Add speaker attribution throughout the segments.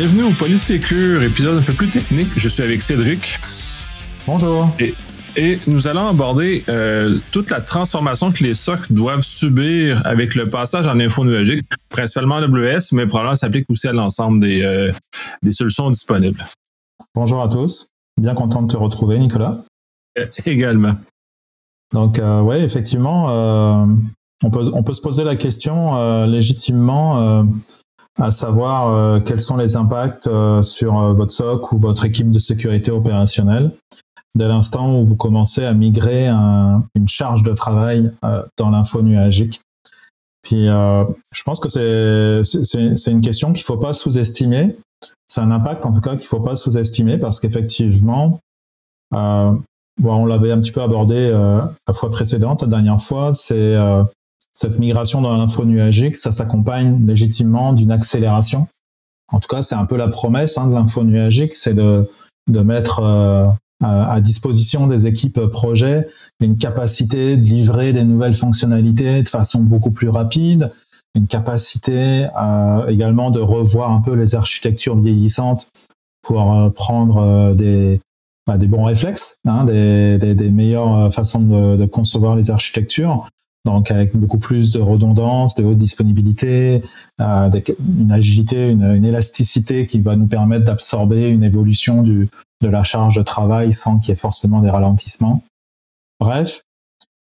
Speaker 1: Bienvenue au Polysécure, épisode un peu plus technique. Je suis avec Cédric.
Speaker 2: Bonjour.
Speaker 1: Et, et nous allons aborder euh, toute la transformation que les SOC doivent subir avec le passage en info nuagique, principalement AWS, mais probablement s'applique aussi à l'ensemble des, euh, des solutions disponibles.
Speaker 2: Bonjour à tous. Bien content de te retrouver, Nicolas.
Speaker 1: Euh, également.
Speaker 2: Donc, oui, effectivement, on, peut, on peut se poser la question euh, légitimement à savoir quels sont les impacts sur votre SOC ou votre équipe de sécurité opérationnelle dès l'instant où vous commencez à migrer un, une charge de travail dans l'info nuagique. Puis, je pense que c'est une question qu'il ne faut pas sous-estimer. C'est un impact, en tout cas, qu'il ne faut pas sous-estimer parce qu'effectivement, euh, bon, on l'avait un petit peu abordé euh, la fois précédente, la dernière fois, c'est euh, cette migration dans l'info nuagique, ça s'accompagne légitimement d'une accélération. En tout cas, c'est un peu la promesse hein, de l'info nuagique, c'est de, de mettre euh, à disposition des équipes projet une capacité de livrer des nouvelles fonctionnalités de façon beaucoup plus rapide, une capacité euh, également de revoir un peu les architectures vieillissantes pour euh, prendre euh, des, bah, des bons réflexes, hein, des, des, des, meilleures façons de, de, concevoir les architectures. Donc avec beaucoup plus de redondance, de haute disponibilité, euh, une agilité, une, élasticité qui va nous permettre d'absorber une évolution de la charge de travail sans qu'il y ait forcément des ralentissements. Bref,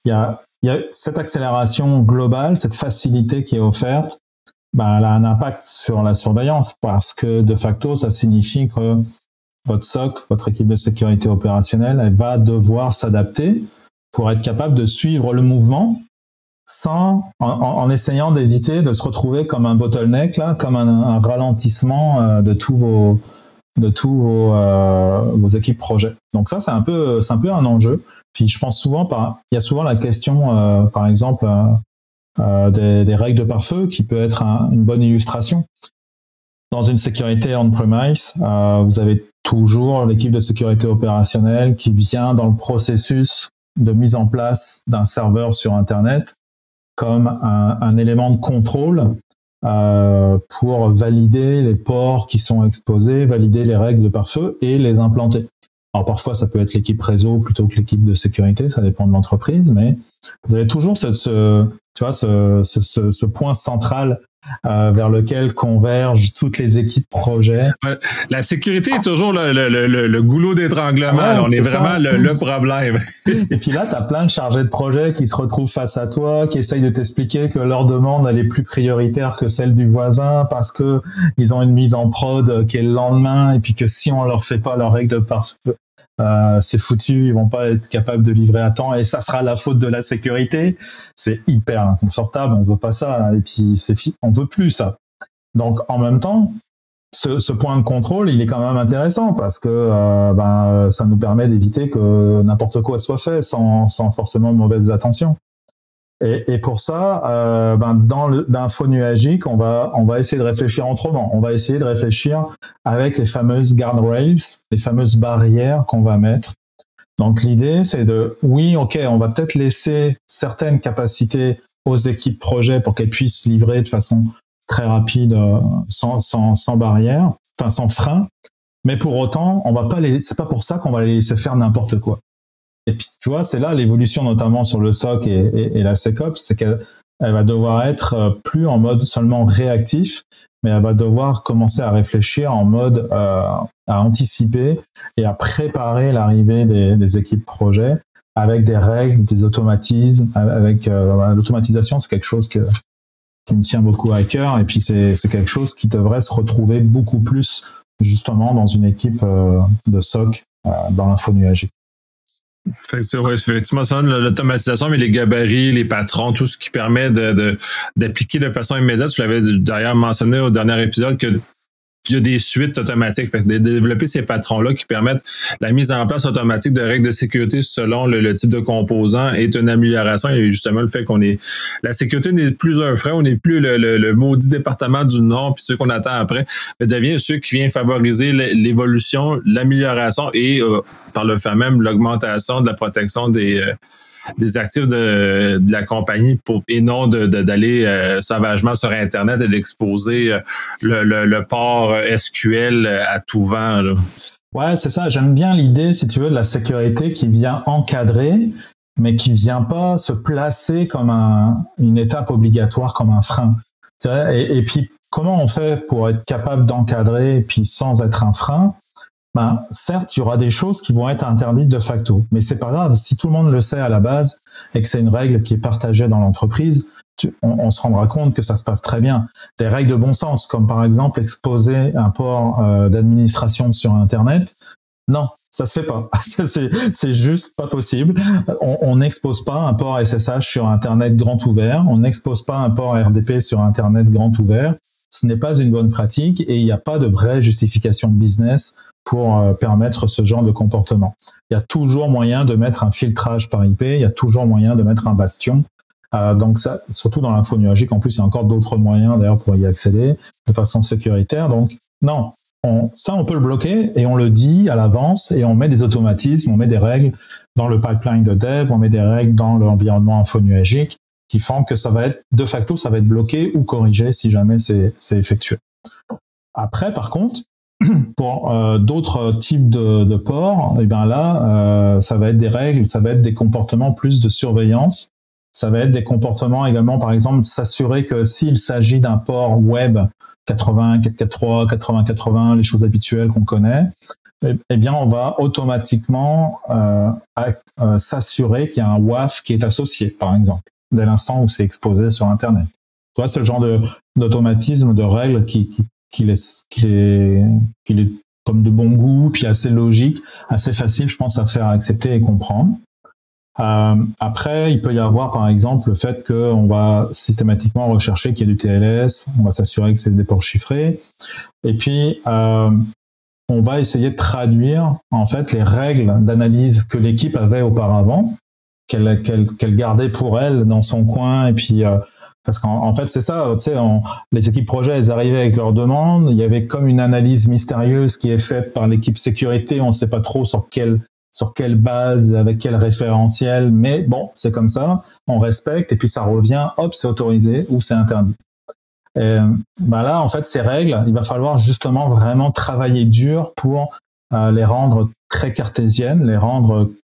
Speaker 2: il y a il y a cette accélération globale, cette facilité qui est offerte, ben, elle a un impact sur la surveillance parce que de facto, ça signifie que votre SOC, votre équipe de sécurité opérationnelle, elle va devoir s'adapter pour être capable de suivre le mouvement sans, en, en essayant d'éviter de se retrouver comme un bottleneck, là, comme un, un ralentissement euh, de tous vos, de tous vos, euh, vos équipes projets. Donc ça, c'est un peu, c'est un peu un enjeu. Puis je pense souvent, par, il y a souvent la question, euh, par exemple, euh, euh, des, des, règles de pare-feu qui peut être un, une bonne illustration. Dans une sécurité on-premise, euh, vous avez toujours l'équipe de sécurité opérationnelle qui vient dans le processus de mise en place d'un serveur sur Internet comme un, un élément de contrôle euh, pour valider les ports qui sont exposés, valider les règles de pare-feu et les implanter. Alors parfois, ça peut être l'équipe réseau plutôt que l'équipe de sécurité, ça dépend de l'entreprise, mais vous avez toujours ce, ce tu vois, ce, ce, ce, point central euh, vers lequel convergent toutes les équipes projets.
Speaker 1: La sécurité est toujours le, le, le, le goulot d'étranglement. Ouais, on est, est vraiment le, le, problème.
Speaker 2: Et puis là, tu as plein de chargés de projet qui se retrouvent face à toi, qui essayent de t'expliquer que leur demande elle est plus prioritaire que celle du voisin parce que ils ont une mise en prod qui est le lendemain et puis que si on leur fait pas leur règle par euh, c'est foutu, ils vont pas être capables de livrer à temps et ça sera la faute de la sécurité. C'est hyper inconfortable, on veut pas ça et puis c'est on veut plus ça. Donc en même temps, ce, ce, point de contrôle, il est quand même intéressant parce que euh, ben, ça nous permet d'éviter que n'importe quoi soit fait sans, sans forcément mauvaise attention. Et, et, pour ça, euh, ben dans l'info nuagique, on va, on va essayer de réfléchir autrement. On va essayer de réfléchir avec les fameuses guardrails, les fameuses barrières qu'on va mettre. Donc l'idée, c'est de, oui, ok, on va peut-être laisser certaines capacités aux équipes projet pour qu'elles puissent livrer de façon très rapide, euh, sans, sans, sans barrière, enfin sans frein. Mais pour autant, on va pas les, c'est pas pour ça qu'on va les laisser faire n'importe quoi. Et puis, tu vois, c'est là l'évolution, notamment sur le SOC et, la SecOps, c'est qu'elle elle va devoir être euh, plus en mode seulement réactif, mais elle va devoir commencer à réfléchir en mode euh, à anticiper et à préparer l'arrivée des, des, équipes projet avec des règles, des automatismes, avec euh, l'automatisation, c'est quelque chose que, qui me tient beaucoup à cœur et puis c'est quelque chose qui devrait se retrouver beaucoup plus justement dans une équipe euh, de SOC euh, dans l'info nuagique.
Speaker 1: Effectivement, ça, l'automatisation, mais les gabarits, les patrons, tout ce qui permet de, d'appliquer de, de, façon immédiate. Tu l'avais d'ailleurs mentionné au dernier épisode que il y a des suites automatiques. Fait de développer ces patrons-là qui permettent la mise en place automatique de règles de sécurité selon le, type de composant est une amélioration. Et justement, le fait qu'on est. La sécurité n'est plus un frein, on n'est plus le, maudit département du nom, puis ce qu'on attend après, mais devient ce qui vient favoriser l'évolution, l'amélioration et euh, par le fait même l'augmentation de la protection des. Euh, des actifs de, la compagnie pour, et non d'aller de, sauvagement sur Internet et d'exposer le, le, port SQL à tout vent. Là.
Speaker 2: Ouais, c'est ça. J'aime bien l'idée, si tu veux, de la sécurité qui vient encadrer, mais qui vient pas se placer comme un, une étape obligatoire, comme un frein. Et, et, puis, comment on fait pour être capable d'encadrer, puis sans être un frein? Ben, certes, il y aura des choses qui vont être interdites de facto, mais c'est pas grave. Si tout le monde le sait à la base et que c'est une règle qui est partagée dans l'entreprise, on, se rendra compte que ça se passe très bien. Des règles de bon sens, comme par exemple exposer un port euh, d'administration sur Internet, non, ça se fait pas. c'est juste pas possible. On n'expose pas un port SSH sur Internet grand ouvert. On n'expose pas un port RDP sur Internet grand ouvert. Ce n'est pas une bonne pratique et il n'y a pas de vraie justification business pour euh, permettre ce genre de comportement. Il y a toujours moyen de mettre un filtrage par IP. Il y a toujours moyen de mettre un bastion euh, donc ça, surtout dans l'info nuagique, en plus il y a encore d'autres moyens d'ailleurs pour y accéder de façon sécuritaire. Donc non, ça on peut le bloquer et on le dit à l'avance et on met des automatismes, on met des règles dans le pipeline de dev, on met des règles dans l'environnement info nuagique qui font que ça va être de facto ça va être bloqué ou corrigé si jamais c'est effectué. Après par contre pour euh, d'autres types de, ports, et eh bien là, euh, ça va être des règles, ça va être des comportements plus de surveillance ça va être des comportements également, par exemple, s'assurer que s'il s'agit d'un port web 80, 443, 80, 80, les choses habituelles qu'on connaît, eh, eh bien, on va automatiquement euh, euh, s'assurer qu'il y a un WAF qui est associé, par exemple, dès l'instant où c'est exposé sur Internet. Tu vois, le genre d'automatisme, de, règles qui, qui, qui, qui, est, qui est comme de bon goût, puis assez logique, assez facile, je pense, à faire accepter et comprendre. Euh, après, il peut y avoir par exemple le fait qu'on va systématiquement rechercher qu'il y ait du TLS, on va s'assurer que c'est des ports chiffrés, et puis euh, on va essayer de traduire en fait les règles d'analyse que l'équipe avait auparavant, qu'elle qu'elle gardait pour elle dans son coin, et puis euh, parce qu'en fait c'est ça, tu sais, les équipes projet elles arrivaient avec leurs demandes, il y avait comme une analyse mystérieuse qui est faite par l'équipe sécurité, on ne sait pas trop sur quelle sur quelle base, avec quel référentiel, mais bon, c'est comme ça, on respecte, et puis ça revient, hop, c'est autorisé ou c'est interdit. Et, bah là, en fait, ces règles, il va falloir justement vraiment travailler dur pour euh, les rendre très cartésiennes, les rendre, euh,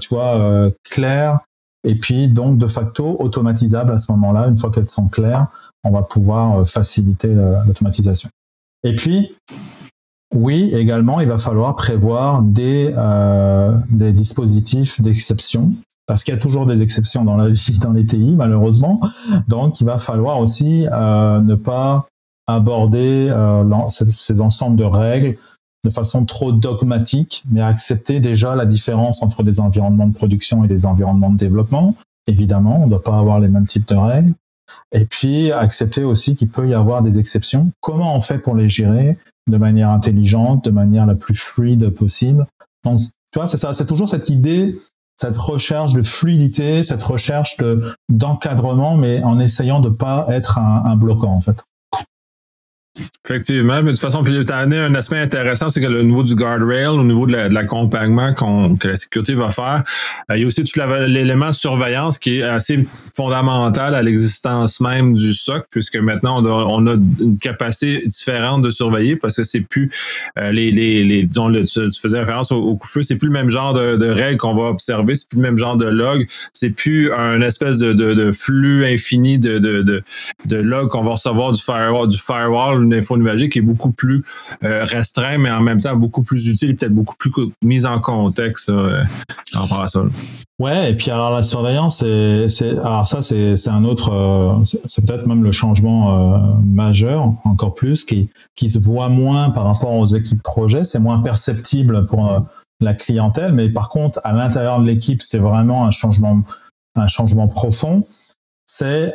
Speaker 2: tu vois, euh, claires, et puis donc de facto automatisables à ce moment-là. Une fois qu'elles sont claires, on va pouvoir faciliter l'automatisation. Et puis, oui, également, il va falloir prévoir des, euh, des dispositifs d'exception, parce qu'il y a toujours des exceptions dans la vie, dans les TI, malheureusement. Donc, il va falloir aussi euh, ne pas aborder euh, ces, ensembles de règles de façon trop dogmatique, mais accepter déjà la différence entre des environnements de production et des environnements de développement. Évidemment, on ne doit pas avoir les mêmes types de règles. Et puis, accepter aussi qu'il peut y avoir des exceptions. Comment on fait pour les gérer de manière intelligente, de manière la plus fluide possible? Donc, tu vois, c'est ça, c'est toujours cette idée, cette recherche de fluidité, cette recherche de, d'encadrement, mais en essayant de pas être un, un bloquant, en fait.
Speaker 1: Effectivement, mais de toute façon, puis tu as un aspect intéressant, c'est que le niveau du guardrail, au niveau de l'accompagnement que la sécurité va faire, euh, il y a aussi tout l'élément surveillance qui est assez fondamental à l'existence même du SOC, puisque maintenant on a, une capacité différente de surveiller parce que c'est plus euh, les, les, les disons, tu, faisais référence au, coup de feu, c'est plus le même genre de, de règles qu'on va observer, c'est plus le même genre de log, c'est plus un espèce de, de, de flux infini de, de, de, de log qu'on va recevoir du firewall, du firewall une info nuagique est beaucoup plus euh, restreint, mais en même temps beaucoup plus utile peut-être beaucoup plus mise en contexte euh, par rapport à ça.
Speaker 2: Ouais, et puis alors la surveillance, c'est, alors ça c'est, un autre, euh, c'est, peut-être même le changement majeur encore plus qui, qui se voit moins par rapport aux équipes projet, c'est moins perceptible pour la clientèle, mais par contre à l'intérieur de l'équipe c'est vraiment un changement, un changement profond. C'est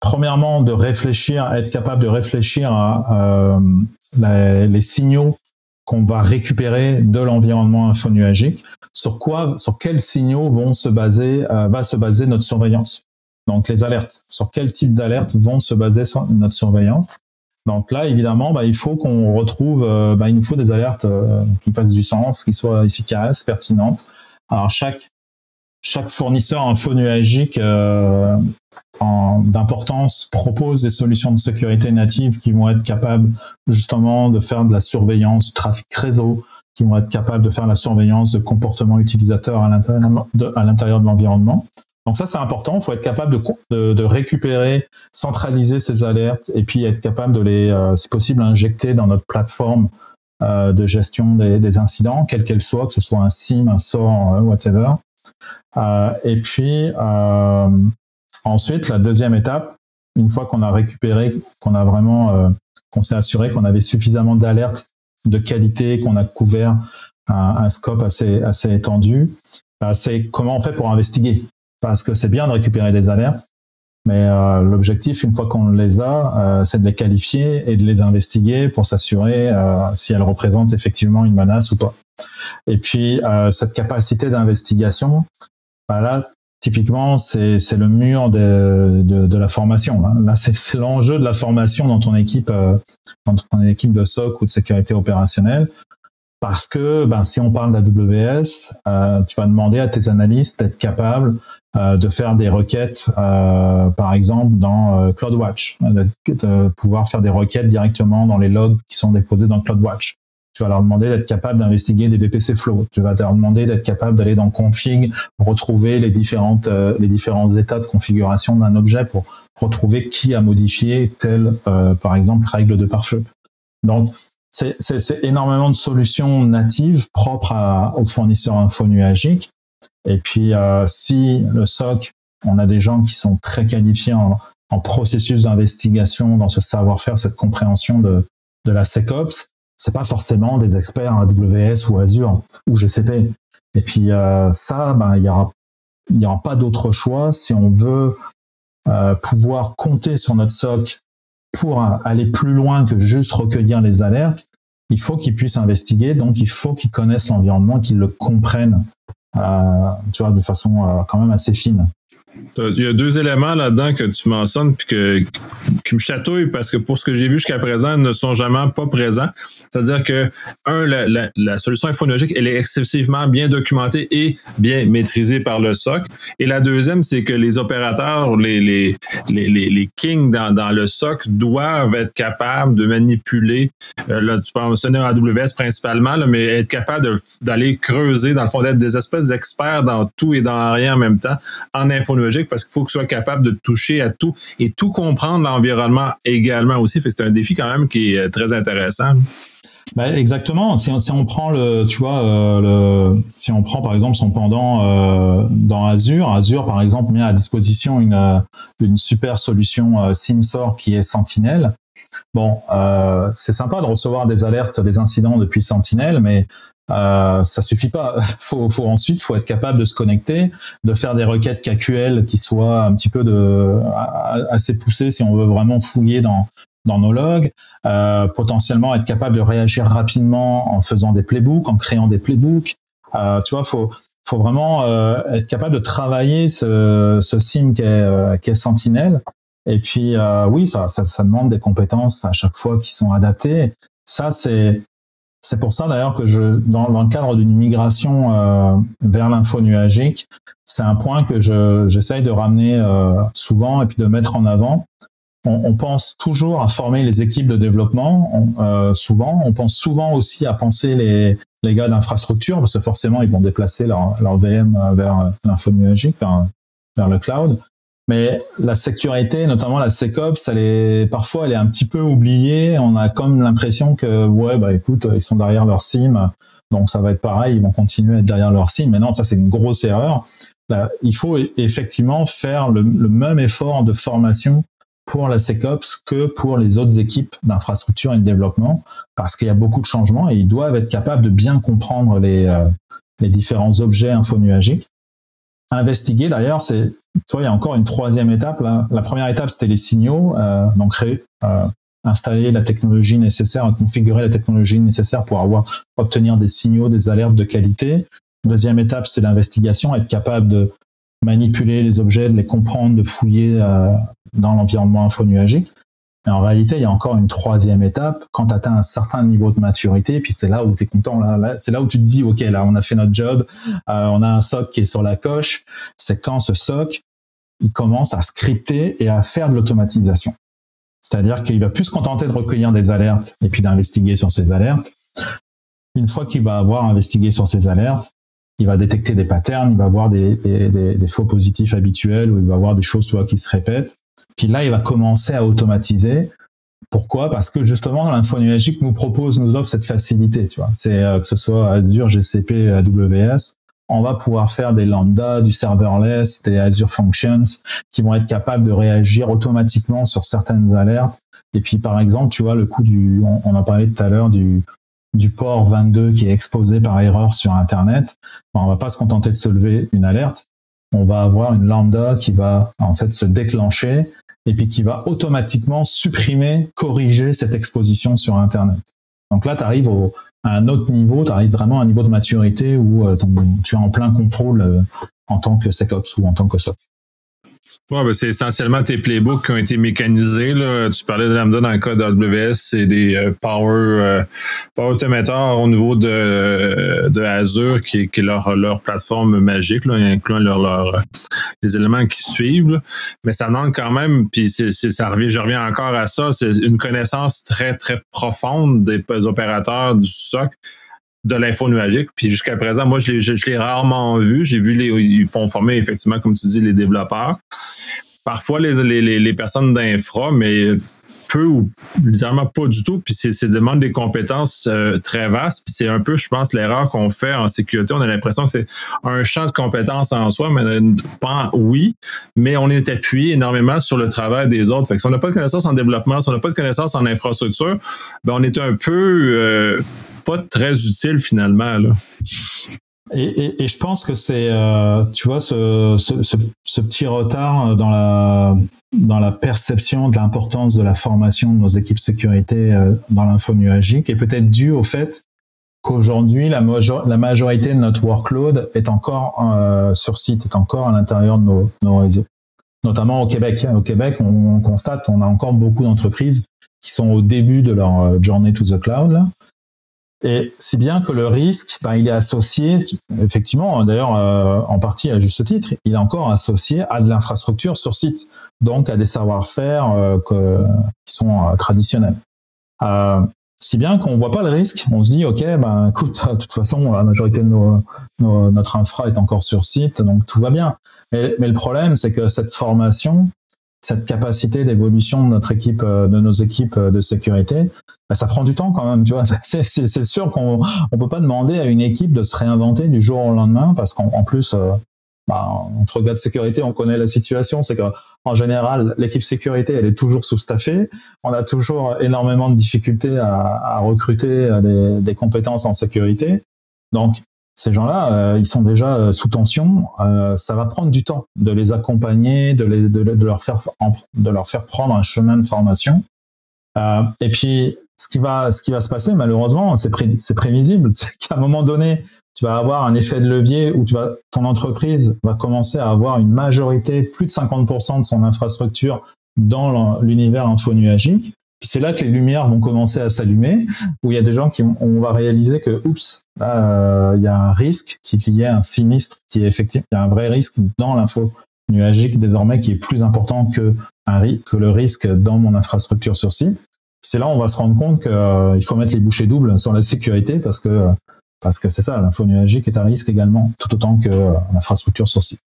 Speaker 2: premièrement, de réfléchir, être capable de réfléchir à euh, les, signaux qu'on va récupérer de l'environnement infonuagique, sur quoi, sur quels signaux vont se baser, euh, va se baser notre surveillance? Donc les alertes, sur quel type d'alertes vont se baser notre surveillance? Donc là, évidemment, bah, il faut qu'on retrouve, euh, bah, il nous faut des alertes qui fassent du sens, qui soient efficaces, pertinentes. Alors chaque chaque fournisseur infonuagique euh, d'importance propose des solutions de sécurité natives qui vont être capables justement de faire de la surveillance du trafic réseau, qui vont être capables de faire la surveillance de comportements utilisateurs à l'intérieur de, l'environnement. Donc ça, c'est important. Il faut être capable de, récupérer, centraliser ces alertes et puis être capable de les, euh, si possible, injecter dans notre plateforme euh, de gestion des, des incidents, quelle qu'elle soit, que ce soit un SIM, un SOR, euh, whatever. Euh, et puis, euh, ensuite, la deuxième étape, une fois qu'on a récupéré, qu'on a vraiment, euh, qu'on s'est assuré qu'on avait suffisamment d'alertes de qualité, qu'on a couvert un, scope assez, assez étendu, bah, c'est comment on fait pour investiguer. Parce que c'est bien de récupérer des alertes, mais l'objectif, une fois qu'on les a, c'est de les qualifier et de les investiguer pour s'assurer si elles représentent effectivement une menace ou pas. Et puis, cette capacité d'investigation, bah là, typiquement, c'est le mur de, de, la formation. Hein. Là, c'est l'enjeu de la formation dans ton équipe, dans ton équipe de SOC ou de sécurité opérationnelle. Parce que ben, si on parle d'AWS, euh, tu vas demander à tes analystes d'être capables euh, de faire des requêtes, euh, par exemple dans euh, CloudWatch, de, de, pouvoir faire des requêtes directement dans les logs qui sont déposés dans CloudWatch. Tu vas leur demander d'être capable d'investiguer des VPC flows. Tu vas leur demander d'être capable d'aller dans config, retrouver les différentes euh, les différents états de configuration d'un objet pour retrouver qui a modifié telle, euh, par exemple, règle de pare-feu. Donc c'est énormément de solutions natives propres à, aux fournisseurs infonuagiques. Et puis, euh, si le SOC, on a des gens qui sont très qualifiés en, en processus d'investigation, dans ce savoir-faire, cette compréhension de, de la SecOps, c'est pas forcément des experts AWS ou Azure ou GCP. Et puis euh, ça, ben, il y aura, il y aura pas d'autre choix si on veut euh, pouvoir compter sur notre SOC pour aller plus loin que juste recueillir les alertes, il faut qu'ils puissent investiguer, donc il faut qu'ils connaissent l'environnement, qu'ils le comprennent, euh, tu vois, de façon euh, quand même assez fine.
Speaker 1: Il y a deux éléments là-dedans que tu mentionnes puis que, qui me chatouillent parce que pour ce que j'ai vu jusqu'à présent, ils ne sont jamais pas présents. C'est-à-dire que, un, la, la, la, solution infonologique, elle est excessivement bien documentée et bien maîtrisée par le SOC. Et la deuxième, c'est que les opérateurs, les, les, les, les kings dans, dans, le SOC doivent être capables de manipuler, euh, là, tu peux mentionner AWS principalement, mais être capable d'aller creuser, dans le fond, d'être des espèces d'experts dans tout et dans rien en même temps en parce qu'il faut que soit capable de toucher à tout et tout comprendre l'environnement également aussi. c'est un défi quand même qui est euh, très intéressant.
Speaker 2: Ben exactement. Si on, prend le, tu vois, euh, si on prend par exemple son pendant euh, dans Azure, Azure par exemple met à disposition une, une super solution euh, SIMSOR qui est Sentinel. Bon, c'est sympa de recevoir des alertes des incidents depuis Sentinel, mais euh, ça suffit pas. Faut, faut ensuite, faut être capable de se connecter, de faire des requêtes KQL qui soient un petit peu de assez poussées si on veut vraiment fouiller dans dans nos logs, euh, potentiellement être capable de réagir rapidement en faisant des playbooks, en créant des playbooks. Euh, tu vois, faut faut vraiment euh, être capable de travailler ce, ce SIM qui est, euh, Sentinel. Et puis euh, oui, ça, ça, ça demande des compétences à chaque fois qui sont adaptées. Ça, c'est c'est pour ça d'ailleurs que je, dans, le cadre d'une migration euh, vers l'info nuagique, c'est un point que je, j'essaye de ramener euh, souvent et puis de mettre en avant. On, pense toujours à former les équipes de développement, euh, souvent. On pense souvent aussi à penser les, les gars d'infrastructure, parce que forcément, ils vont déplacer leur, VM vers l'info nuagique, vers le cloud. Mais la sécurité, notamment la SecOps, parfois elle est un petit peu oubliée. On a comme l'impression que ouais bah écoute, ils sont derrière leur SIM, donc ça va être pareil, ils vont continuer à être derrière leur SIM. Mais non, ça c'est une grosse erreur. Il faut effectivement faire le, le, même effort de formation pour la SecOps que pour les autres équipes d'infrastructure et de développement, parce qu'il y a beaucoup de changements et ils doivent être capables de bien comprendre les, euh, les différents objets infonuagiques investiguer d'ailleurs, c'est, tu il y a encore une troisième étape. Là. La première étape, c'était les signaux, euh, donc créer, euh, installer la technologie nécessaire, configurer la technologie nécessaire pour avoir obtenir des signaux, des alertes de qualité. Deuxième étape, c'est l'investigation, être capable de manipuler les objets, de les comprendre, de fouiller euh, dans l'environnement infonuagique. En réalité, il y a encore une troisième étape quand tu atteins un certain niveau de maturité, puis c'est là où tu es content. C'est là où tu te dis, OK, là, on a fait notre job, euh, on a un SOC qui est sur la coche. C'est quand ce SOC, il commence à scripter et à faire de l'automatisation. C'est-à-dire qu'il va plus se contenter de recueillir des alertes et puis d'investiguer sur ces alertes. Une fois qu'il va avoir investigué sur ces alertes, il va détecter des patterns, il va voir des, faux positifs habituels ou il va voir des choses qui se répètent. Puis là, il va commencer à automatiser. Pourquoi? Parce que justement, l'info numérique nous propose, nous offre cette facilité. Tu vois, c'est euh, que ce soit Azure, GCP, AWS, on va pouvoir faire des lambda, du serverless, des Azure Functions qui vont être capables de réagir automatiquement sur certaines alertes. Et puis, par exemple, tu vois, le coup du, on, on a parlé tout à l'heure du, du port 22 qui est exposé par erreur sur Internet, ben, on va pas se contenter de se lever une alerte. On va avoir une lambda qui va en fait se déclencher et puis qui va automatiquement supprimer, corriger cette exposition sur Internet. Donc là, tu arrives à un autre niveau, tu arrives vraiment à un niveau de maturité où euh, tu es en plein contrôle euh, en tant que SecOps ou en tant que SOC.
Speaker 1: Ouais, ben c'est essentiellement tes playbooks qui ont été mécanisés. Là. Tu parlais de Lambda dans le cas d'AWS, c'est des euh, Power, euh, Power au niveau de, de Azure, qui, qui est leur, leur plateforme magique, là, incluant leur, les éléments qui suivent. Mais ça demande quand même, puis c'est, ça revient, je reviens encore à ça, c'est une connaissance très, très profonde des opérateurs du SOC de l'info nuagique. Puis jusqu'à présent, moi, je l'ai, je, l'ai rarement vu. J'ai vu les, ils font former effectivement, comme tu dis, les développeurs. Parfois les, les, les personnes d'infra, mais peu ou literally pas du tout. Puis c'est, c'est demande des compétences euh, très vastes. Puis c'est un peu, je pense, l'erreur qu'on fait en sécurité. On a l'impression que c'est un champ de compétences en soi, mais pas oui, mais on est appuyé énormément sur le travail des autres. Fait que si on n'a pas de connaissances en développement, si on n'a pas de connaissances en infrastructure, ben on est un peu euh, pas très utile finalement.
Speaker 2: Et, je pense que c'est, euh, tu vois, ce, petit retard dans la, dans la perception de l'importance de la formation de nos équipes sécurité euh, dans l'info nuagique est peut-être dû au fait qu'aujourd'hui, la, majorité de notre workload est encore euh, sur site, est encore à l'intérieur de nos, nos, réseaux. Notamment au Québec. Au Québec, on, on constate, on a encore beaucoup d'entreprises qui sont au début de leur journey to the cloud, et si bien que le risque, ben, il est associé, effectivement, d'ailleurs, euh, en partie à juste titre, il est encore associé à de l'infrastructure sur site, donc à des savoir-faire euh, qui sont euh, traditionnels. si bien qu'on voit pas le risque, on se dit, OK, ben, écoute, de toute façon, la majorité de nos, notre infra est encore sur site, donc tout va bien. Mais, mais le problème, c'est que cette formation, cette capacité d'évolution de notre équipe, euh, de nos équipes euh, de sécurité, bah, ça prend du temps quand même. Tu vois, c'est sûr qu'on on peut pas demander à une équipe de se réinventer du jour au lendemain parce qu'en plus, euh, bah, entre gars de sécurité, on connaît la situation, c'est qu'en général, l'équipe sécurité, elle est toujours sous-staffée. On a toujours énormément de difficultés à, à recruter des, des compétences en sécurité. Donc, ces gens-là, euh, ils sont déjà euh, sous tension. Euh, ça va prendre du temps de les accompagner, de, leur faire, prendre un chemin de formation. et puis, ce qui va, se passer, malheureusement, c'est pré, prévisible. C'est qu'à un moment donné, tu vas avoir un effet de levier où ton entreprise va commencer à avoir une majorité, plus de 50% de son infrastructure dans l'univers infonuagique. Puis c'est là que les lumières vont commencer à s'allumer, où il y a des gens qui on va réaliser que, oups, euh, il y a un risque qui est lié à un sinistre, qui est effectivement, il y a un vrai risque dans l'info nuagique désormais qui est plus important que, le risque dans mon infrastructure sur site. C'est là où on va se rendre compte qu'il euh, faut mettre les bouchées doubles sur la sécurité parce que parce que c'est ça, l'info nuagique est un risque également, tout autant que euh, l'infrastructure sur site.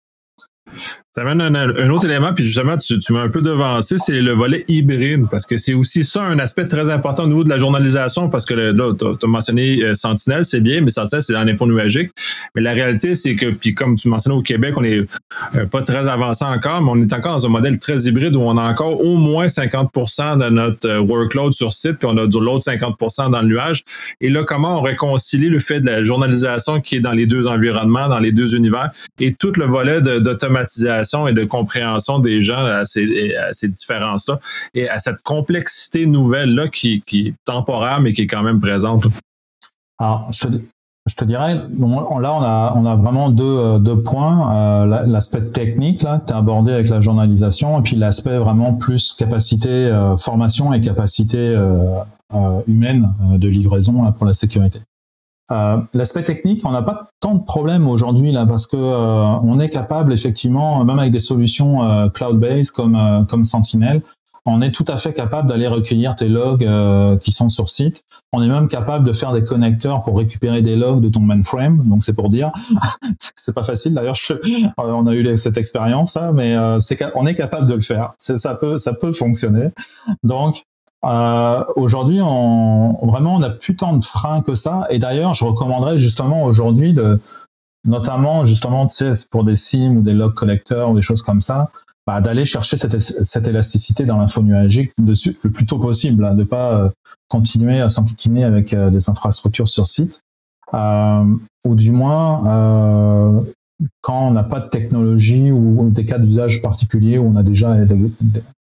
Speaker 1: Ça amène un, autre élément, puis justement, tu, m'as un peu devancé, c'est le volet hybride, parce que c'est aussi ça un aspect très important au niveau de la journalisation, parce que là, tu as, mentionné euh, Sentinelle, c'est bien, mais Sentinelle, c'est dans l'info nuagique. Mais la réalité, c'est que, puis comme tu mentionnais au Québec, on n'est euh, pas très avancé encore, mais on est encore dans un modèle très hybride où on a encore au moins 50% de notre euh, workload sur site, puis on a de l'autre 50% dans le nuage. Et là, comment on réconcilie le fait de la journalisation qui est dans les deux environnements, dans les deux univers, et tout le volet d'automatisation et de compréhension des gens à ces, différences-là et à cette complexité nouvelle-là qui, qui, est temporaire, mais qui est quand même présente.
Speaker 2: Alors, je, je te dirais, là, on a, on a vraiment deux, euh, deux points. Euh, l'aspect technique, là, que tu as abordé avec la journalisation, et puis l'aspect vraiment plus capacité, euh, formation et capacité humaine de livraison pour la sécurité. L'aspect technique, on n'a pas tant de problèmes aujourd'hui là parce que on est capable effectivement, même avec des solutions cloud-based comme comme Sentinel, on est tout à fait capable d'aller recueillir tes logs euh, qui sont sur site. On est même capable de faire des connecteurs pour récupérer des logs de ton mainframe. Donc c'est pour dire, c'est pas facile. D'ailleurs, on a eu cette expérience, hein, mais euh, c'est on est capable de le faire. Ça peut, ça peut fonctionner. Donc euh, aujourd'hui, on, vraiment, on n'a plus tant de freins que ça. Et d'ailleurs, je recommanderais justement aujourd'hui de, notamment justement, tu sais, pour des SIM ou des log collecteurs ou des choses comme ça, bah, d'aller chercher cette, élasticité dans l'info nuagique dessus le plus tôt possible, hein, de pas euh, continuer à s'enquiquiner avec euh, des infrastructures sur site, euh, ou du moins quand on n'a pas de technologie ou, des cas d'usage particuliers où on a déjà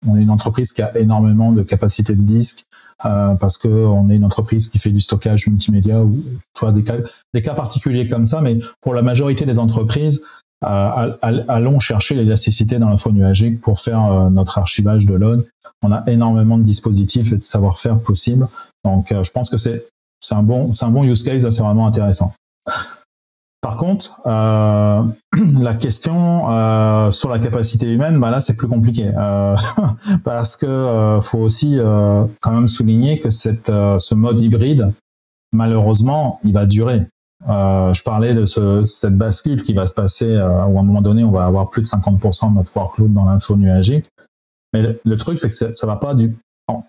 Speaker 2: on est une entreprise qui a énormément de capacité de disque parce qu'on est une entreprise qui fait du stockage multimédia ou toi des cas, des cas particuliers comme ça mais pour la majorité des entreprises allons chercher l'élasticité dans l'info nuagique pour faire euh, notre archivage de log. On a énormément de dispositifs et de savoir-faire possibles. Donc, euh, je pense que c'est un bon c'est un bon use case, c'est vraiment intéressant. Par contre, euh, la question euh, sur la capacité humaine, bah là c'est plus compliqué euh, parce que euh, faut aussi quand même souligner que cette, ce mode hybride, malheureusement, il va durer. Euh, je parlais de ce, cette bascule qui va se passer euh, où à un moment donné, on va avoir plus de 50% de notre workload dans l'info nuagique. Mais le, truc, c'est que ça va pas du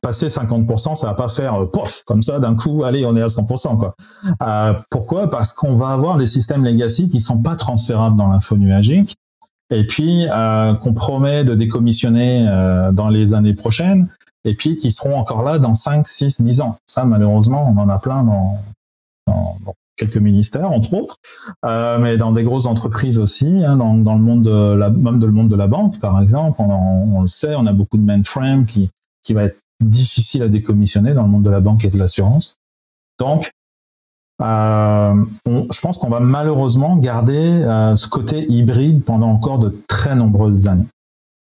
Speaker 2: passer 50%, ça va pas faire euh, pof comme ça d'un coup. Allez, on est à 100%. Quoi. Euh, pourquoi? Parce qu'on va avoir des systèmes legacy qui sont pas transférables dans l'info nuagique et puis euh, qu'on promet de décommissionner euh, dans les années prochaines et puis qui seront encore là dans 5, 6, 10 ans. Ça, malheureusement, on en a plein dans, quelques ministères, entre autres, mais dans des grosses entreprises aussi, hein, dans, le monde de la, même le monde de la banque, par exemple, on, on, le sait, on a beaucoup de mainframe qui, qui va être difficile à décommissionner dans le monde de la banque et de l'assurance. Donc, euh, je pense qu'on va malheureusement garder euh, ce côté hybride pendant encore de très nombreuses années.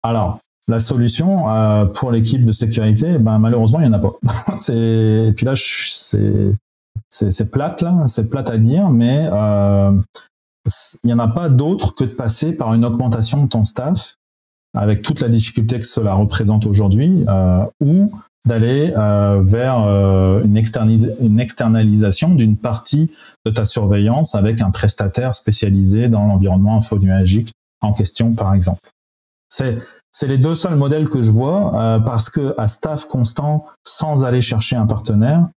Speaker 2: Alors, la solution euh, pour l'équipe de sécurité, ben malheureusement il y en a pas. et puis là c'est c'est plate là, c'est plate à dire, mais euh, il n'y en a pas d'autre que de passer par une augmentation de ton staff avec toute la difficulté que cela représente aujourd'hui, euh, ou d'aller euh, vers euh, une, une, externalisation d'une partie de ta surveillance avec un prestataire spécialisé dans l'environnement infonuagique en question, par exemple. C'est les deux seuls modèles que je vois euh, parce que à staff constant, sans aller chercher un partenaire,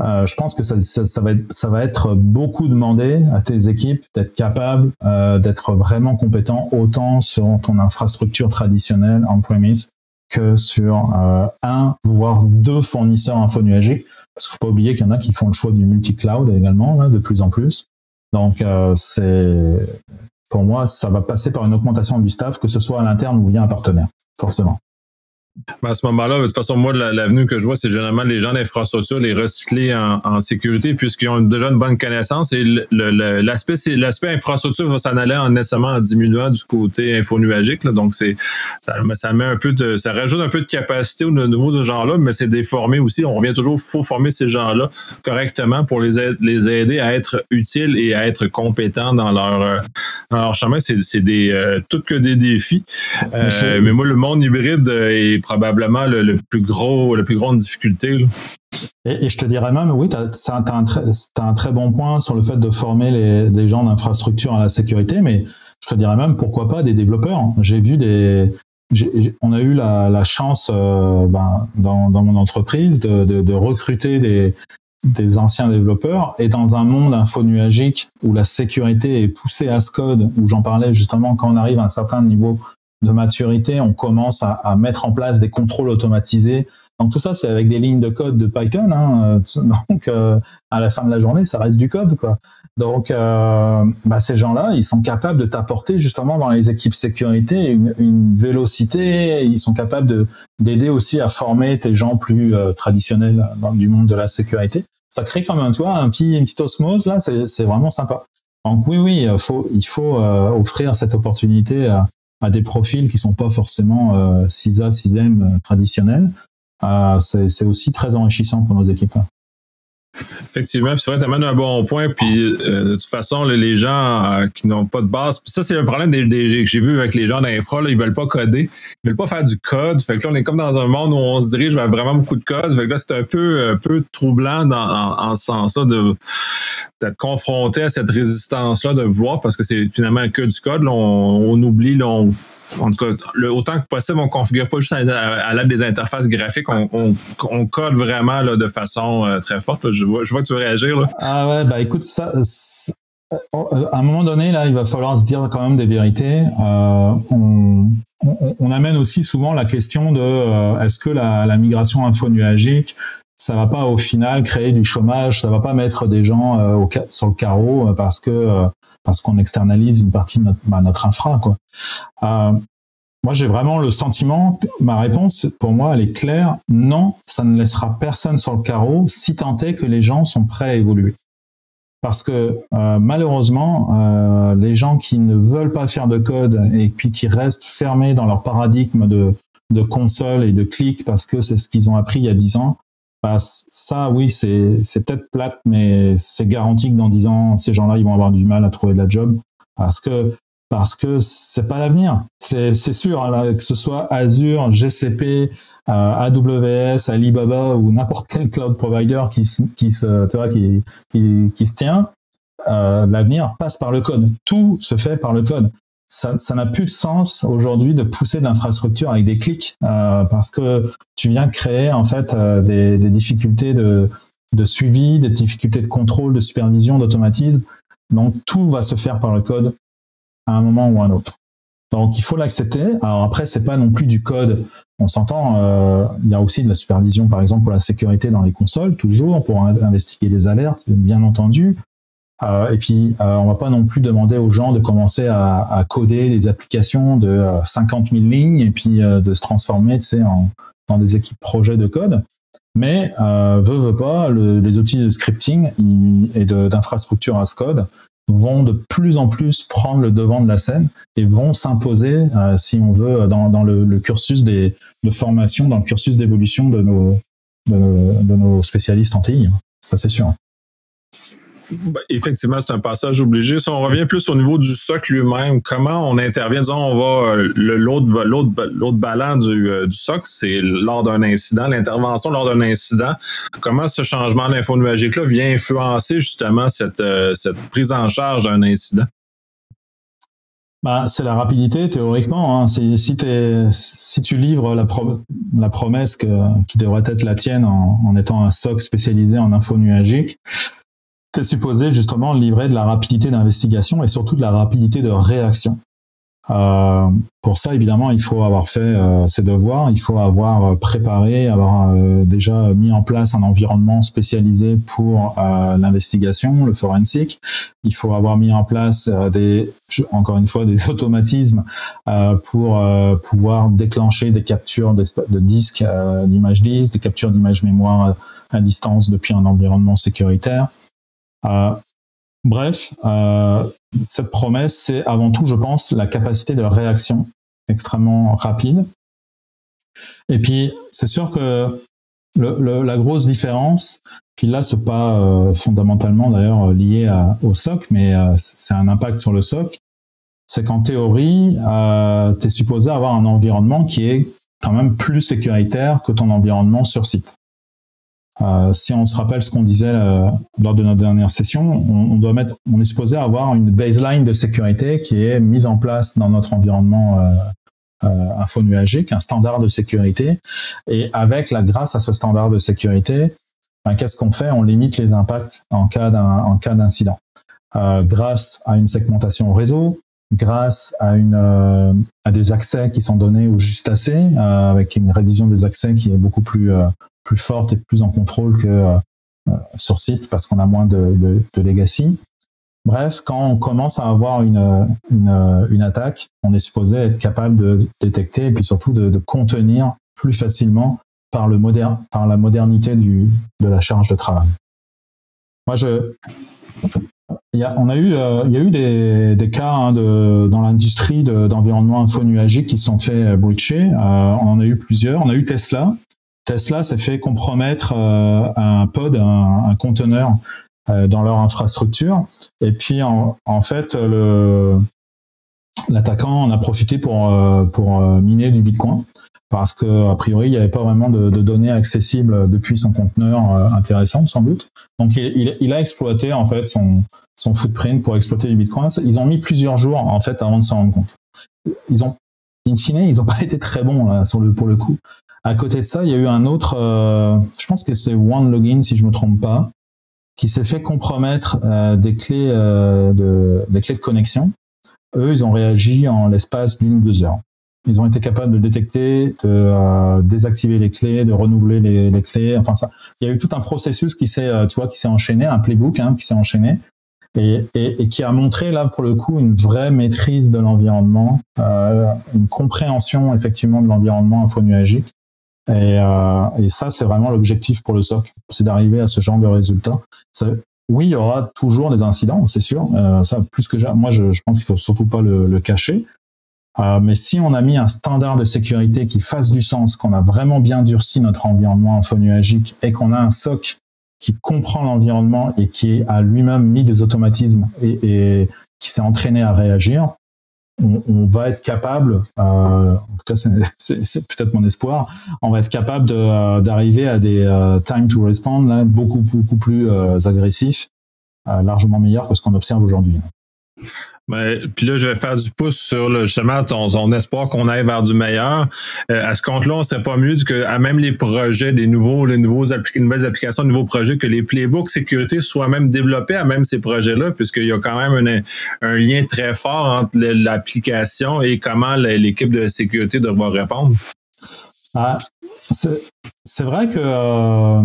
Speaker 2: euh, je pense que ça, ça, va être, ça va être beaucoup demandé à tes équipes d'être capable euh, d'être vraiment compétent autant sur ton infrastructure traditionnelle on-premise que sur euh, un voire deux fournisseurs infonuagiques. Parce qu'il faut pas oublier qu'il y en a qui font le choix du multi-cloud également là, de plus en plus. Donc euh, c'est pour moi ça va passer par une augmentation du staff, que ce soit à l'interne ou via un partenaire, forcément.
Speaker 1: Ben, à ce moment-là, de toute façon, moi, l'avenue que je vois, c'est généralement les gens d'infrastructure, les recycler en, en sécurité, puisqu'ils ont déjà une bonne connaissance. Et l'aspect, infrastructure va s'en aller en nécessairement en diminuant du côté infonuagique. Là. Donc, c'est ça, ça met un peu de, ça rajoute un peu de capacité au niveau de ce genre-là, mais c'est déformé aussi. On revient toujours, faut former ces gens-là correctement pour les aider, les aider à être utiles et à être compétents dans leur, dans leur chemin. C'est des euh, tout que des défis. Euh, mais moi, le monde hybride est probablement le, plus gros, la plus grande difficulté.
Speaker 2: Et, je te dirais même, oui, tu as, un, très bon point sur le fait de former des gens d'infrastructure à la sécurité, mais je te dirais même, pourquoi pas des développeurs. J'ai vu des... on a eu la, chance euh, ben, dans, mon entreprise de, recruter des, des anciens développeurs et dans un monde infonuagique où la sécurité est poussée à ce code, où j'en parlais justement quand on arrive à un certain niveau de maturité, on commence à, mettre en place des contrôles automatisés. Donc tout ça, c'est avec des lignes de code de Python. Hein. Donc euh, à la fin de la journée, ça reste du code. Quoi. Donc euh, bah, ces gens-là, ils sont capables de t'apporter justement dans les équipes sécurité une, une vélocité. Ils sont capables de d'aider aussi à former tes gens plus euh, traditionnels dans, du monde de la sécurité. ça crée comme un, toit, un petit, une petite osmose là, c'est vraiment sympa. Donc oui, oui, il faut, il faut offrir cette opportunité à, à, des profils qui sont pas forcément 6A, 6M traditionnels. c'est aussi très enrichissant pour nos équipes.
Speaker 1: Effectivement, c'est vrai, tu amènes un bon point. Puis euh, de toute façon, les gens euh, qui n'ont pas de base, ça, c'est un problème que j'ai vu avec les gens d'infra, ils veulent pas coder, ils veulent pas faire du code. Fait que là, on est comme dans un monde où on se dirige vers vraiment beaucoup de code. Fait que là, c'est un peu, un peu troublant dans, en, ce sens-là de d'être confronté à cette résistance-là de voir parce que c'est finalement que du code. on, on, oublie, là, on en tout cas, autant que possible, on configure pas juste à, l'aide des interfaces graphiques, on, on, code vraiment là, de façon euh, très forte. Je, vois, je vois que tu veux réagir. Là.
Speaker 2: Ah ouais, bah écoute, ça, euh, à un moment donné, là, il va falloir se dire quand même des vérités. Euh, on, on, amène aussi souvent la question de est-ce que la, la migration info-nuagique, ça va pas au final créer du chômage, ça va pas mettre des gens au, sur le carreau parce que parce qu'on externalise une partie de notre, bah, notre infra. Quoi. Euh, moi, j'ai vraiment le sentiment, ma réponse, pour moi, elle est claire. Non, ça ne laissera personne sur le carreau si tant est que les gens sont prêts à évoluer. Parce que euh, malheureusement, euh, les gens qui ne veulent pas faire de code et puis qui restent fermés dans leur paradigme de, de console et de clic parce que c'est ce qu'ils ont appris il y a dix ans, bah, ça, oui, c'est, peut-être plate, mais c'est garanti que dans 10 ans, ces gens-là, ils vont avoir du mal à trouver de la job parce que parce que c'est pas l'avenir. C'est, sûr, hein, que ce soit Azure, GCP, euh, AWS, Alibaba ou n'importe quel cloud provider qui, se, tu vois, qui se tient, euh, l'avenir passe par le code. Tout se fait par le code ça n'a plus de sens aujourd'hui de pousser l'infrastructure avec des clics euh, parce que tu viens créer en fait euh, des, difficultés de, de, suivi, des difficultés de contrôle, de supervision, d'automatisme. Donc tout va se faire par le code à un moment ou à un autre. Donc il faut l'accepter. Alors après c'est pas non plus du code. On s'entend. Euh, il y a aussi de la supervision par exemple pour la sécurité dans les consoles toujours pour investiguer les alertes bien entendu. Euh, et puis, euh, on va pas non plus demander aux gens de commencer à, à coder des applications de 50 000 lignes et puis euh, de se transformer, tu sais, en, dans des équipes projets de code. Mais euh, veut veut pas, le, les outils de scripting et d'infrastructure as code vont de plus en plus prendre le devant de la scène et vont s'imposer, euh, si on veut, dans, dans le, le, cursus des, de formation, dans le cursus d'évolution de nos, de de nos spécialistes en TI. Ça, c'est sûr.
Speaker 1: Ben, effectivement, c'est un passage obligé. Si on revient plus au niveau du socle lui-même, comment on intervient, on va euh, l'autre ballon du, euh, du socle, c'est lors d'un incident, l'intervention lors d'un incident. Comment ce changement d'info nuagique-là vient influencer justement cette, euh, cette prise en charge d'un incident?
Speaker 2: Bah, c'est la rapidité théoriquement. Hein. Si, tu livres la, promesse qui devrait être la tienne en, en étant un SOC spécialisé en info nuagique, c'est supposé justement livrer de la rapidité d'investigation et surtout de la rapidité de réaction. Euh, pour ça, évidemment, il faut avoir fait euh, ses devoirs, il faut avoir euh, préparé, avoir déjà mis en place un environnement spécialisé pour l'investigation, le forensic. Il faut avoir mis en place des, encore une fois, des automatismes pour pouvoir déclencher des captures de, de disques, d'images disques, des captures d'images mémoire à distance depuis un environnement sécuritaire. Euh, bref, euh, cette promesse, c'est avant tout, je pense, la capacité de réaction extrêmement rapide. Et puis, c'est sûr que la grosse différence, puis là, c'est pas euh, fondamentalement d'ailleurs lié au SOC, mais euh, c'est un impact sur le SOC, c'est qu'en théorie, euh, tu es supposé avoir un environnement qui est quand même plus sécuritaire que ton environnement sur site. Euh, si on se rappelle ce qu'on disait euh, lors de notre dernière session, on, on, doit mettre, on est supposé avoir une baseline de sécurité qui est mise en place dans notre environnement euh, euh info nuagique, un standard de sécurité. Et avec la grâce à ce standard de sécurité, ben, qu'est-ce qu'on fait? On limite les impacts en cas en cas d'incident. Euh, grâce à une segmentation réseau, grâce à, une, à des accès qui sont donnés au juste assez, avec une révision des accès qui est beaucoup plus plus forte et plus en contrôle que euh, euh, sur site parce qu'on a moins de, legacy. Bref, quand on commence à avoir une, une, une, attaque, on est supposé être capable de détecter et puis surtout de, contenir plus facilement par, le moderne, par la modernité du, de la charge de travail. moi, je, il y a, on a eu, euh, y a eu des, des cas hein, de, dans l'industrie d'environnement infonuagique qui sont fait euh, breacher. Euh, on en a eu plusieurs. On a eu Tesla. Tesla s'est fait compromettre euh, un pod, un, conteneur dans leur infrastructure. Et puis, en, fait, l'attaquant en a profité pour, pour miner du Bitcoin parce que a priori il n'y avait pas vraiment de, données accessibles depuis son conteneur euh, intéressantes sans doute. Donc il, a exploité en fait son, footprint pour exploiter du Bitcoin. Ils ont mis plusieurs jours en fait avant de s'en rendre compte. In fine, ils n'ont pas été très bons pour le coup. À côté de ça, il y a eu un autre, euh, je pense que c'est OneLogin si je me trompe pas, qui s'est fait compromettre euh, des clés euh, de des clés de connexion. Eux, ils ont réagi en l'espace d'une ou deux heures. Ils ont été capables de détecter, de euh, désactiver les clés, de renouveler les, les, clés. Enfin, ça, il y a eu tout un processus qui s'est, euh, tu vois, qui s'est enchaîné, un playbook hein, qui s'est enchaîné et, et, et, qui a montré là pour le coup une vraie maîtrise de l'environnement, euh, une compréhension effectivement de l'environnement infonuagique. Et, euh, et ça, c'est vraiment l'objectif pour le SOC, c'est d'arriver à ce genre de résultat. Oui, il y aura toujours des incidents, c'est sûr. Euh, ça, plus que moi, je, pense qu'il faut surtout pas le, cacher. Euh, mais si on a mis un standard de sécurité qui fasse du sens, qu'on a vraiment bien durci notre environnement infonuagique et qu'on a un SOC qui comprend l'environnement et qui a lui-même mis des automatismes et qui s'est entraîné à réagir, on, va être capable, euh, en tout cas c'est peut-être mon espoir, on va être capable euh, d'arriver à des euh, time to respond là, beaucoup beaucoup plus euh, agressifs, euh, largement meilleurs que ce qu'on observe aujourd'hui.
Speaker 1: Mais, puis là, je vais faire du pouce sur le, justement ton, ton espoir qu'on aille vers du meilleur. Euh, à ce compte-là, on serait pas mieux que à même les projets des nouveaux, les nouveaux appli nouvelles applications, nouveaux projets, que les playbooks sécurité soient même développés à même ces projets-là, puisqu'il y a quand même un, un lien très fort entre l'application et comment l'équipe de sécurité devra répondre.
Speaker 2: Ah, c'est vrai que euh,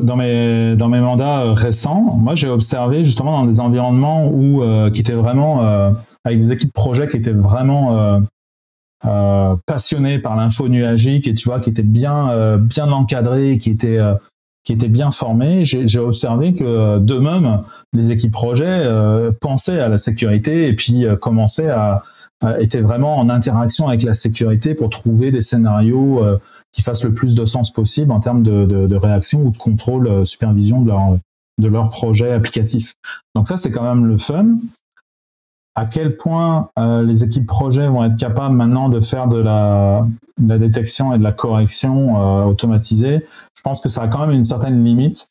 Speaker 2: dans mes dans mes mandats récents, moi j'ai observé justement dans des environnements où euh, qui étaient vraiment euh, avec des équipes projet qui étaient vraiment euh, euh, passionnées par l'info nuagique et tu vois qui étaient bien euh, bien encadrées, qui étaient qui étaient bien formées. J'ai observé que d'eux-mêmes les équipes projet pensaient à la sécurité et puis commençaient à étaient vraiment en interaction avec la sécurité pour trouver des scénarios euh, qui fassent le plus de sens possible en termes de, de, réaction ou de contrôle, euh, supervision de leur, projet applicatif. Donc ça, c'est quand même le fun. À quel point euh, les équipes projet vont être capables maintenant de faire de la, détection et de la correction euh, automatisée, je pense que ça a quand même une certaine limite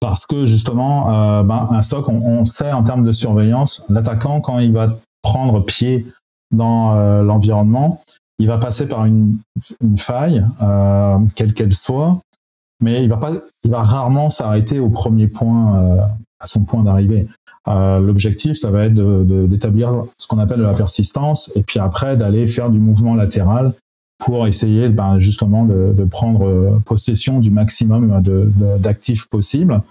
Speaker 2: parce que justement, euh, ben, un SOC, on, sait en termes de surveillance, l'attaquant, quand il va prendre pied dans euh, l'environnement, il va passer par une, faille, euh, quelle qu'elle soit, mais il va pas, il va rarement s'arrêter au premier point, euh, à son point d'arrivée. L'objectif, ça va être d'établir de, de, ce qu'on appelle la persistance, et puis après d'aller faire du mouvement latéral pour essayer ben, justement de, de, prendre possession du maximum d'actifs possibles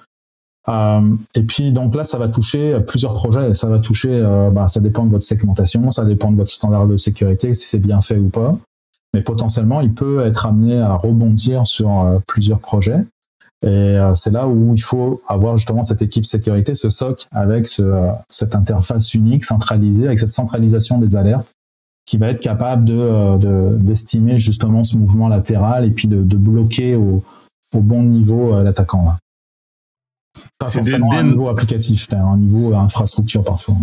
Speaker 2: et puis donc là, ça va toucher plusieurs projets. Ça va toucher, euh, bah, ça dépend de votre segmentation, ça dépend de votre standard de sécurité, si c'est bien fait ou pas. Mais potentiellement, il peut être amené à rebondir sur euh, plusieurs projets. Et euh, c'est là où il faut avoir justement cette équipe sécurité, ce SOC, avec ce, euh, cette interface unique, centralisée, avec cette centralisation des alertes, qui va être capable de d'estimer de, justement ce mouvement latéral et puis de, de bloquer au, au bon niveau l'attaquant. Pas forcément des, un niveau applicatif, un niveau infrastructure parfois.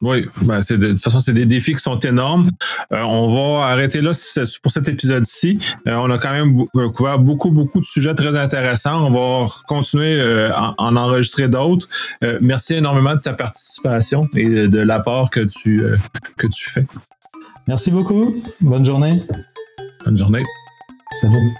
Speaker 1: Oui, ben c'est de, de, toute façon, c'est des défis qui sont énormes. Euh, on va arrêter là pour cet épisode-ci. Euh, on a quand même euh, couvert beaucoup, beaucoup de sujets très intéressants. On va continuer euh, à en enregistrer d'autres. Merci énormément de ta participation et de, de l'apport que tu, que tu fais.
Speaker 2: Merci beaucoup. Bonne journée.
Speaker 1: Bonne journée.
Speaker 2: Salut.